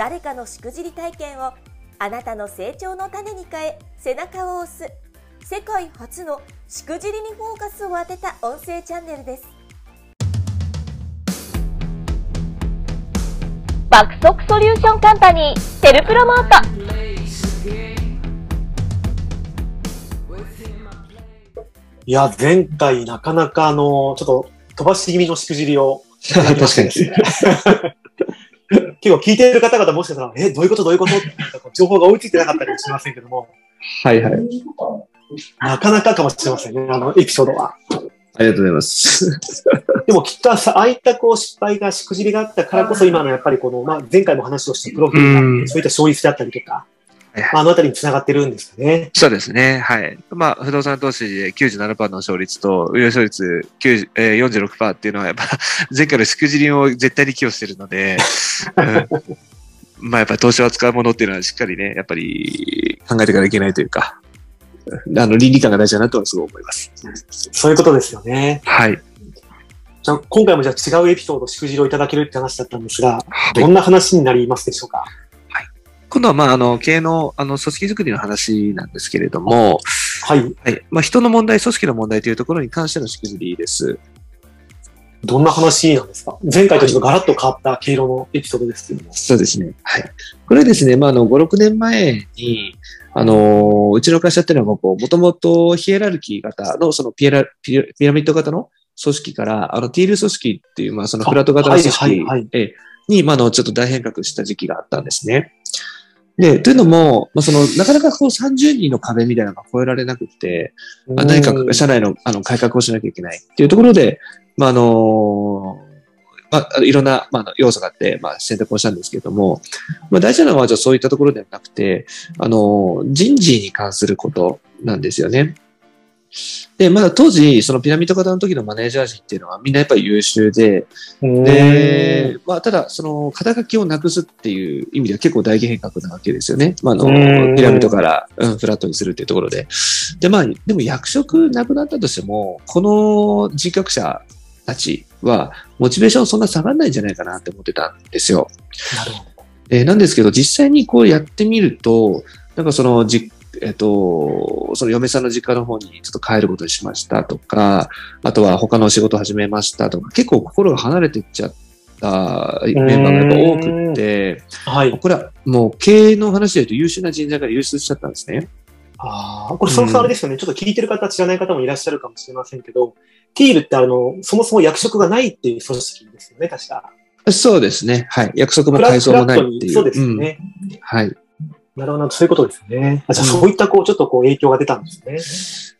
誰かのしくじり体験をあなたの成長の種に変え背中を押す世界初のしくじりにフォーカスを当てた音声チャンネルです爆速ソリューションカンパニーテルプロモートいや、前回なかなかあの、ちょっと飛ばし気味のしくじりを。確かに。結構聞いている方々もしかしたら、え、どういうことどういうこと？っ て情報が追いついてなかったりもしませんけども、はいはい。なかなかかもしれませんね、あのエピソードは。ありがとうございます。でもきっとさ、ああいったこう失敗が、しくじりがあったからこそ今のやっぱりこの、まあ、前回も話をしたプロフィールが、うんそういった勝率であったりとか、はいはいあのあたりに繋がってるんですかね。そうですね。はい。まあ、不動産投資で97%の勝率と、運用勝率90えー46%っていうのは、やっぱ、前回のしくじりを絶対に寄与してるので、うんまあ、やっぱり投資を扱うものっていうのはしっかりね、やっぱり考えていかなきゃいけないというか、あの、倫理観が大事だなとはすごい思います。そういうことですよね。はい。じゃあ今回もじゃあ違うエピソード、しくじりをいただけるって話だったんですが、はいどんな話になりますでしょうか？今度は、まあ、あの、経営の、あの、組織づくりの話なんですけれども、はい。はい。まあ、人の問題、組織の問題というところに関してのしくじりです。どんな話なんですか？前回とちょっとガラッと変わった経路のエピソードですけども。そうですね。はい。これはですね、まあ、あの、5、6年前に、あのーうちの会社っていうのは、こう、もともとヒエラルキー型の、そのピエラピラピラミッド型の組織から、あの、ティール組織っていう、まあ、そのフラット型の組織はいはいはいえに、まあ、あの、ちょっと大変革した時期があったんですね。で、というのも、まあ、その、なかなかこう30人の壁みたいなのが超えられなくて、まあ、何か社内のあの改革をしなきゃいけないっていうところで、まあ、あのまあ、いろんな、まあ要素があって、まあ、選択をしたんですけれども、まあ、大事なのは、じゃあそういったところではなくて、あの、人事に関することなんですよね。で、まだ当時、そのピラミッド型の時のマネージャー陣っていうのはみんなやっぱり優秀で、で、まあ、ただ、その、肩書きをなくすっていう意味では結構大変革なわけですよね。まあ、あうんの、ピラミッドから、うん、フラットにするっていうところで。で、まあ、でも役職なくなったとしても、この人格者たちは、モチベーションそんな下がらないんじゃないかなって思ってたんですよ。なるほど。えーなんですけど、実際にこうやってみると、なんかその、じえっ、と、その嫁さんの実家の方にちょっと帰ることにしましたとか、あとは他のお仕事始めましたとか、結構心が離れていっちゃったメンバーがやっぱ多くって、はい。これはもう経営の話で言うと優秀な人材から流出しちゃったんですね。ああ、これそもそもあれですよね。ちょっと聞いてる方、知らない方もいらっしゃるかもしれませんけど、ティールってあの、そもそも役職がないっていう組織ですよね、確か。そうですね。はい。約束も改装もないっていう。そうですよね。うんはい。なるほど、そういうことですよね。あじゃあ、うんそういったこう、ちょっとこう、影響が出たんですね。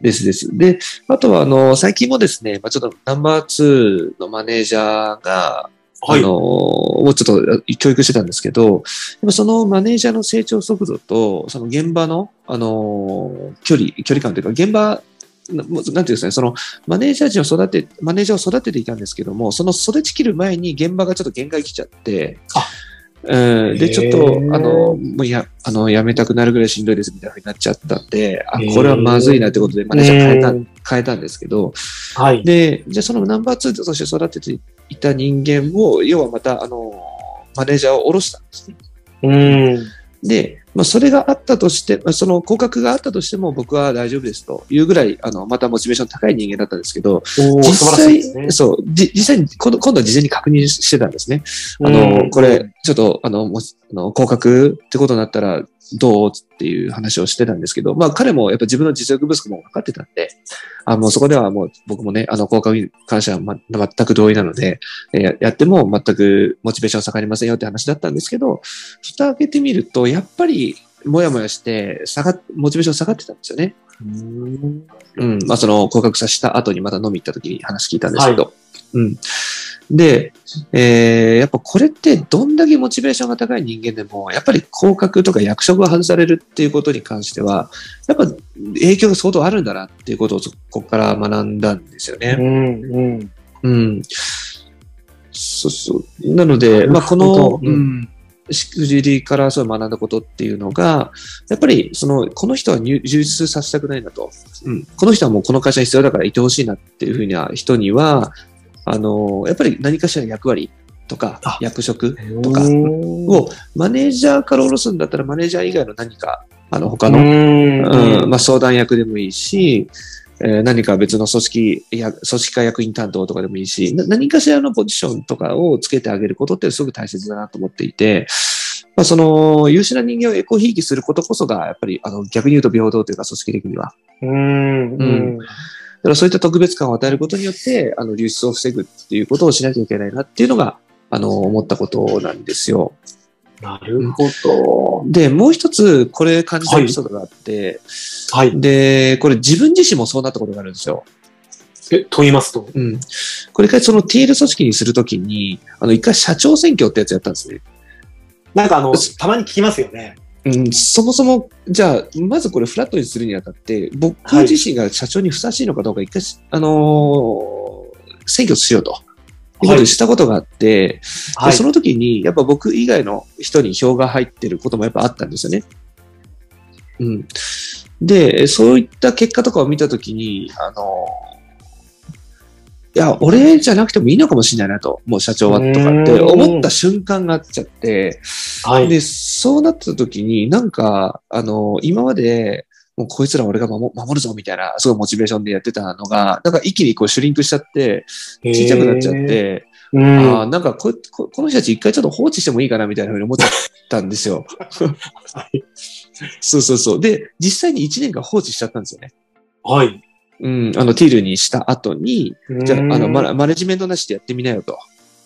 ですです。で、あとは、あの、最近もですね、まあ、ちょっとナンバー2のマネージャーが、はいあの、もうちょっと教育してたんですけど、そのマネージャーの成長速度と、その現場の、あの、距離、距離感というか、現場、なんていうんですかね、そのマネージャー陣を育て、マネージャーを育てていたんですけども、その育ちきる前に現場がちょっと限界来ちゃって、あうん、で、ちょっとあの、もうや、あの、やめたくなるぐらいしんどいですみたいな風になっちゃったんで、あこれはまずいなってことで、マネージャー変えたうん、変えたんですけど、はい。で、じゃあそのナンバー2として育てていた人間を、要はまた、あの、マネージャーを下ろしたんですね。うん。で、まあ、それがあったとして、まあその降格があったとしても僕は大丈夫ですというぐらい、あの、またモチベーション高い人間だったんですけど、実際、ね。そう、じ実際に、今度、今度は事前に確認してたんですね。あの、これ、ちょっと、あの、もしあの、降格ってことになったら、どうっていう話をしてたんですけど、まあ彼もやっぱ自分の実力不足も分かってたんで、あもうそこではもう僕もね、あの、降格に関しては、ま、全く同意なので、えーややっても全くモチベーション下がりませんよって話だったんですけど、蓋開けてみると、やっぱり、もやもやして、下がっ、モチベーション下がってたんですよね。うんうん。まあ、その、降格させた後にまた飲み行った時に話聞いたんですけど。うん。で、えーやっぱこれってどんだけモチベーションが高い人間でも、やっぱり降格とか役職が外されるっていうことに関しては、やっぱ影響が相当あるんだなっていうことをそこから学んだんですよね。うん、うん。うん。そうそう。なので、まあ、このど、うん、しくじりからそう学んだことっていうのが、やっぱり、その、この人は入充実させたくないなと。うん。この人はもうこの会社に必要だからいてほしいなっていうふうな人には、あの、やっぱり何かしらの役割とかあ、役職とかうんを、マネージャーから下ろすんだったら、マネージャー以外の何か、あの、他の、うんうん、まあ、相談役でもいいし、えー何か別の組織や、組織化役員担当とかでもいいし、な何かしらのポジションとかをつけてあげることってすごく大切だなと思っていて、まあ、その優秀な人間をエコひいきすることこそが、やっぱりあの逆に言うと平等というか組織的には。うん、うん。だからそういった特別感を与えることによって、あの流出を防ぐっていうことをしなきゃいけないなっていうのが、あの、思ったことなんですよ。なるほど。で、もう一つ、これ感じたエピソードがあって、はい。で、これ自分自身もそうなったことがあるんですよ。え、と言いますと？うん。これ一回そのティール組織にするときに、あの、一回社長選挙ってやつやったんですね。なんかあの、たまに聞きますよね。うん、そもそも、じゃあ、まずこれフラットにするにあたって、僕はい自身が社長にふさわしいのかどうか一回、あのー選挙しようと。いうことにしたことがあって、はいでそ。の時に、やっぱ僕以外の人に票が入ってることもやっぱあったんですよね。うん。で、そういった結果とかを見たときに、あの、いや、俺じゃなくてもいいのかもしれないなと、もう社長はとかって思った瞬間があっちゃって、はい。で、そうなった時に、なんか、あの、今まで、もうこいつら俺が守守るぞみたいな、すごいモチベーションでやってたのが、なんか一気にこうシュリンクしちゃって、ちっちゃくなっちゃっ。て、うん。ああ、なんかこここの人たち一回ちょっと放置してもいいかなみたいなふうに思っちゃったんですよ。はい。そうそうそう。で、実際に1年間放置しちゃったんですよね。はい。うん、あの、ティールにした後に、じゃあ、あの、マまマネジメントなしでやってみなよと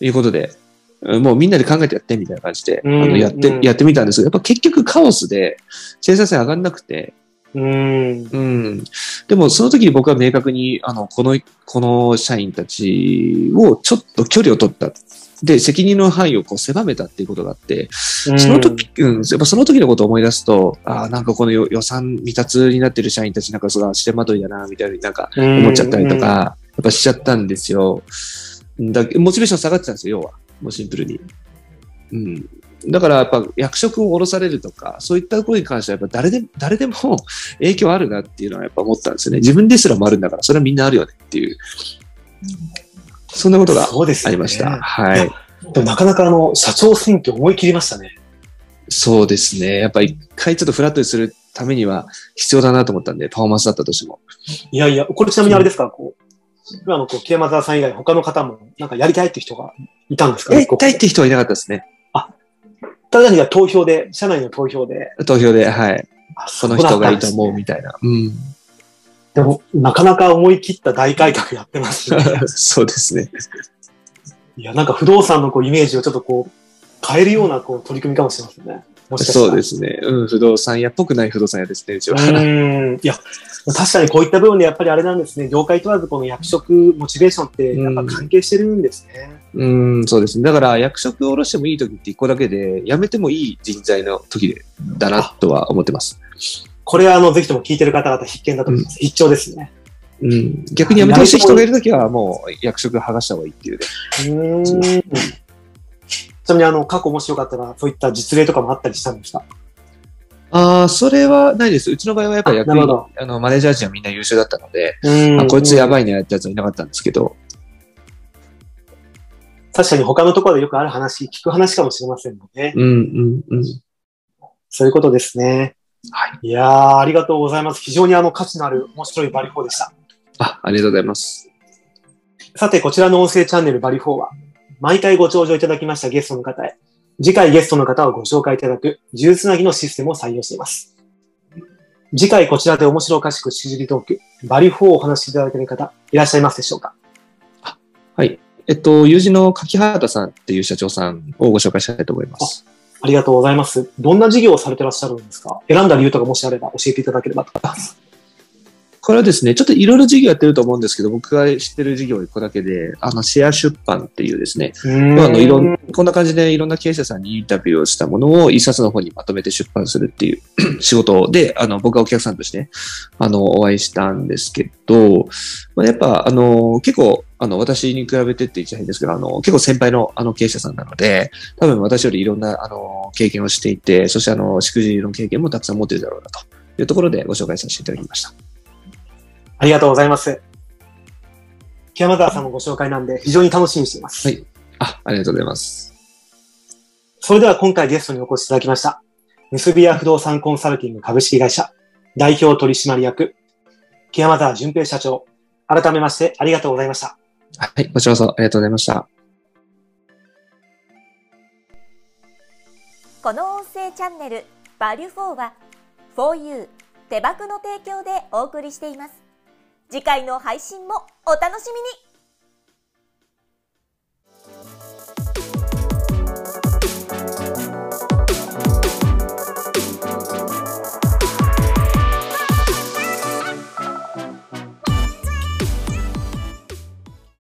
いうことで、うんもうみんなで考えてやってみたいな感じで、あうんのやってうん、やってみたんですけど、やっぱ結局カオスで生産性上がんなくて、うん。うん。でも、その時に僕は明確に、あの、この、この社員たちをちょっと距離を取った。で、責任の範囲をこう狭めたっていうことがあって、その時、うん、やっぱその時のことを思い出すと、ああ、なんかこの予予算未達になってる社員たちなんかすごい足手まといだな、みたいになんか思っちゃったりとか、やっぱしちゃったんですよ。だモチベーション下がってたんですよ、要は。もうシンプルに。うん。だからやっぱ役職を下ろされるとか、そういったことに関してはやっぱ誰で誰でも影響あるなっていうのはやっぱ思ったんですよね。自分ですらもあるんだから、それはみんなあるよねっていう。そんなことがありました。はい。でもなかなかあの、社長選挙思い切りましたね。そうですね。やっぱ一回ちょっとフラットにするためには必要だなと思ったんで、パフォーマンスだったとしても。いやいや、これちなみにあれですか、こう、今のこう、木山沢さん以外他の方もなんかやりたいって人がいたんですかやりたいって人はいなかったですね。ただには投票で、社内の投票で、投票で、はい。あこの人がいいと思うみみたいな。うん。でも、なかなか思い切った大改革やってますね。そうですね。いや、なんか不動産のこうイメージをちょっとこう、変えるようなこう取り組みかもしれませんね。そうですね。うん、不動産屋っぽくない不動産屋ですね、うちうは。ーん。いや、確かにこういった部分でやっぱりあれなんですね。業界問わずこの役職、モチベーションってやっぱ関係してるんですね。うん、そうですね。だから役職を下ろしてもいい時って一個だけで、辞めてもいい人材の時でだなとは思ってます。これはあの、ぜひとも聞いてる方々必見だと思います。必聴ですね。うん。逆に辞めてほしい人がいる時はもう役職剥がした方がいいっていうね。うーん。ちなみにあの、過去もしよかったら、そういった実例とかもあったりしたんですか？ああ、それはないです。うちの場合はやっぱり役員あの、マネージャー陣はみんな優秀だったので、うんあこいつやばい。いねってやつはいなかったんですけど、確かに他のところでよくある話、聞く話かもしれませんもんね。うん、うん、うん。そういうことですね。はい。いやー、ありがとうございます。非常にあの、価値のある面白いバリフォーでした。あ、ありがとうございます。さて、こちらの音声チャンネルバリフォーは、毎回ご登場いただきましたゲストの方へ、次回ゲストの方をご紹介いただく、数珠つなぎのシステムを採用しています。次回こちらで面白おかしくしじりトーク、バリフォーをお話しいただける方、いらっしゃいますでしょうか？はい。えっと、友人の柿原さんっていう社長さんをご紹介したいと思います。ありがとうございます。どんな事業をされてらっしゃるんですか？選んだ理由とかもしあれば教えていただければと思います。これはですね、ちょっといろいろ事業やってると思うんですけど、僕が知ってる事業1個だけで、あの、シェア出版っていうですね、まあ、あの、いろん、こんな感じでいろんな経営者さんにインタビューをしたものを一冊の方にまとめて出版するっていう 仕事で、あの、僕がお客さんとして、あの、お会いしたんですけど、まあ、やっぱ、あの、結構、あの、私に比べてって言っちゃ変ですけど、あの、結構先輩のあの経営者さんなので、多分私よりいろんな、あの、経験をしていて、そしてあの、しくじりの経験もたくさん持ってるだろうなというところでご紹介させていただきました。ありがとうございます。木山沢さんのご紹介なんで非常に楽しみにしています。はいあ、ありがとうございます。それでは今回ゲストにお越しいただきました。結び屋不動産コンサルティング株式会社代表取締役木山沢淳平社長。改めましてありがとうございました。はい、こちらこそありがとうございました。この音声チャンネル「バリュフォーは 4U 手箱の提供でお送りしています次回の配信もお楽しみに。